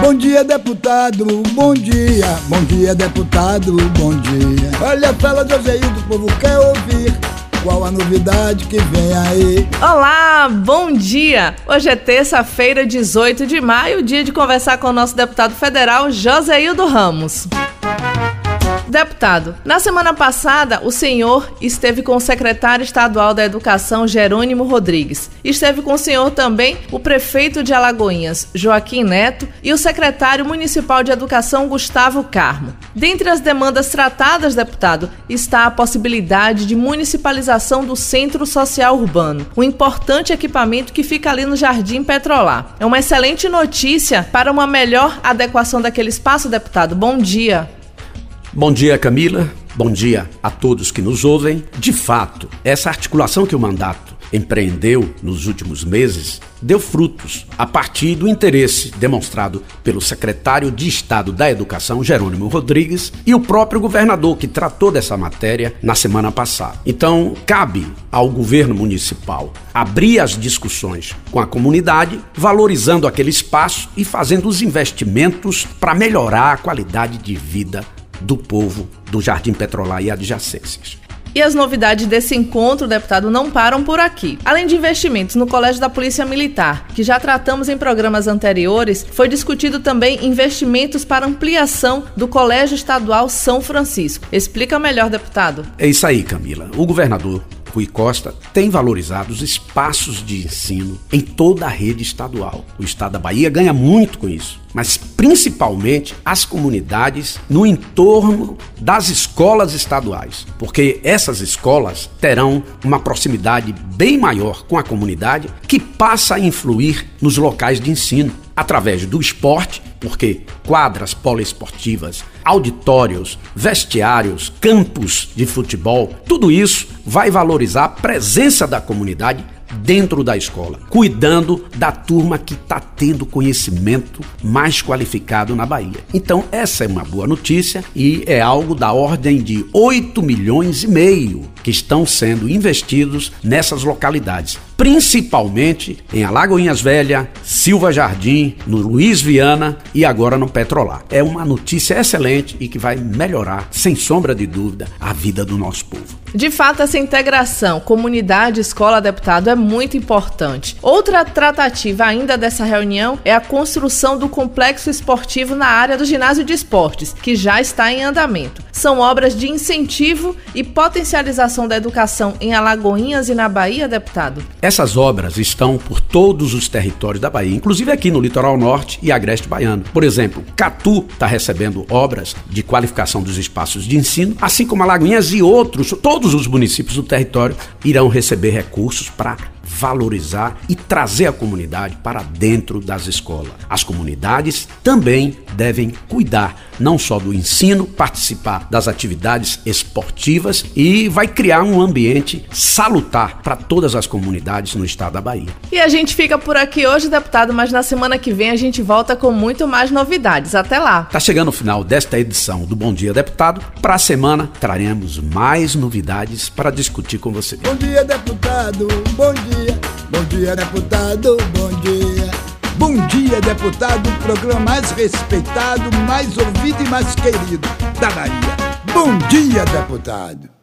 Bom dia, deputado, bom dia. Bom dia, deputado, bom dia. Olha, fala Joséildo, o povo quer ouvir. Qual a novidade que vem aí? Olá, bom dia! Hoje é terça-feira, 18 de maio, dia de conversar com o nosso deputado federal Joséildo Ramos. Deputado, na semana passada, o senhor esteve com o secretário estadual da Educação, Jerônimo Rodrigues. Esteve com o senhor também o prefeito de Alagoinhas, Joaquim Neto, e o secretário municipal de Educação, Gustavo Carmo. Dentre as demandas tratadas, deputado, está a possibilidade de municipalização do Centro Social Urbano, um importante equipamento que fica ali no Jardim Petrolar. É uma excelente notícia para uma melhor adequação daquele espaço, deputado. Bom dia. Bom dia, Camila. Bom dia a todos que nos ouvem. De fato, essa articulação que o mandato empreendeu nos últimos meses deu frutos a partir do interesse demonstrado pelo secretário de Estado da Educação, Jerônimo Rodrigues, e o próprio governador que tratou dessa matéria na semana passada. Então, cabe ao governo municipal abrir as discussões com a comunidade, valorizando aquele espaço e fazendo os investimentos para melhorar a qualidade de vida do povo do Jardim Petrolar e adjacências. E as novidades desse encontro, deputado, não param por aqui. Além de investimentos no Colégio da Polícia Militar, que já tratamos em programas anteriores, foi discutido também investimentos para ampliação do Colégio Estadual São Francisco. Explica melhor, deputado. É isso aí, Camila. O governador Rui Costa tem valorizado os espaços de ensino em toda a rede estadual. O estado da Bahia ganha muito com isso, mas principalmente as comunidades no entorno das escolas estaduais, porque essas escolas terão uma proximidade bem maior com a comunidade que passa a influir nos locais de ensino através do esporte, porque quadras poliesportivas, auditórios, vestiários, campos de futebol, tudo isso vai valorizar a presença da comunidade dentro da escola, cuidando da turma que está tendo conhecimento mais qualificado na Bahia. Então, essa é uma boa notícia e é algo da ordem de 8 milhões e meio que estão sendo investidos nessas localidades, principalmente em Alagoinhas Velha, Silva Jardim, no Luiz Viana e agora no Petrolar. É uma notícia excelente e que vai melhorar, sem sombra de dúvida, a vida do nosso povo. De fato, essa integração comunidade-escola-deputado é muito importante. Outra tratativa ainda dessa reunião é a construção do complexo esportivo na área do ginásio de esportes, que já está em andamento. São obras de incentivo e potencialização da educação em Alagoinhas e na Bahia, deputado? Essas obras estão por todos os territórios da Bahia, inclusive aqui no litoral norte e agreste baiano. Por exemplo, Catu está recebendo obras de qualificação dos espaços de ensino, assim como Alagoinhas e outros, todos os municípios do território irão receber recursos para valorizar e trazer a comunidade para dentro das escolas. As comunidades também devem cuidar não só do ensino, participar das atividades esportivas e vai criar um ambiente salutar para todas as comunidades no estado da Bahia. E a gente fica por aqui hoje, deputado, mas na semana que vem a gente volta com muito mais novidades. Até lá. Tá chegando o final desta edição do Bom Dia Deputado. Para a semana traremos mais novidades para discutir com você. Bom dia, deputado. Bom dia dia, bom dia, deputado, bom dia. Bom dia, deputado, programa mais respeitado, mais ouvido e mais querido da Bahia. Bom dia, deputado.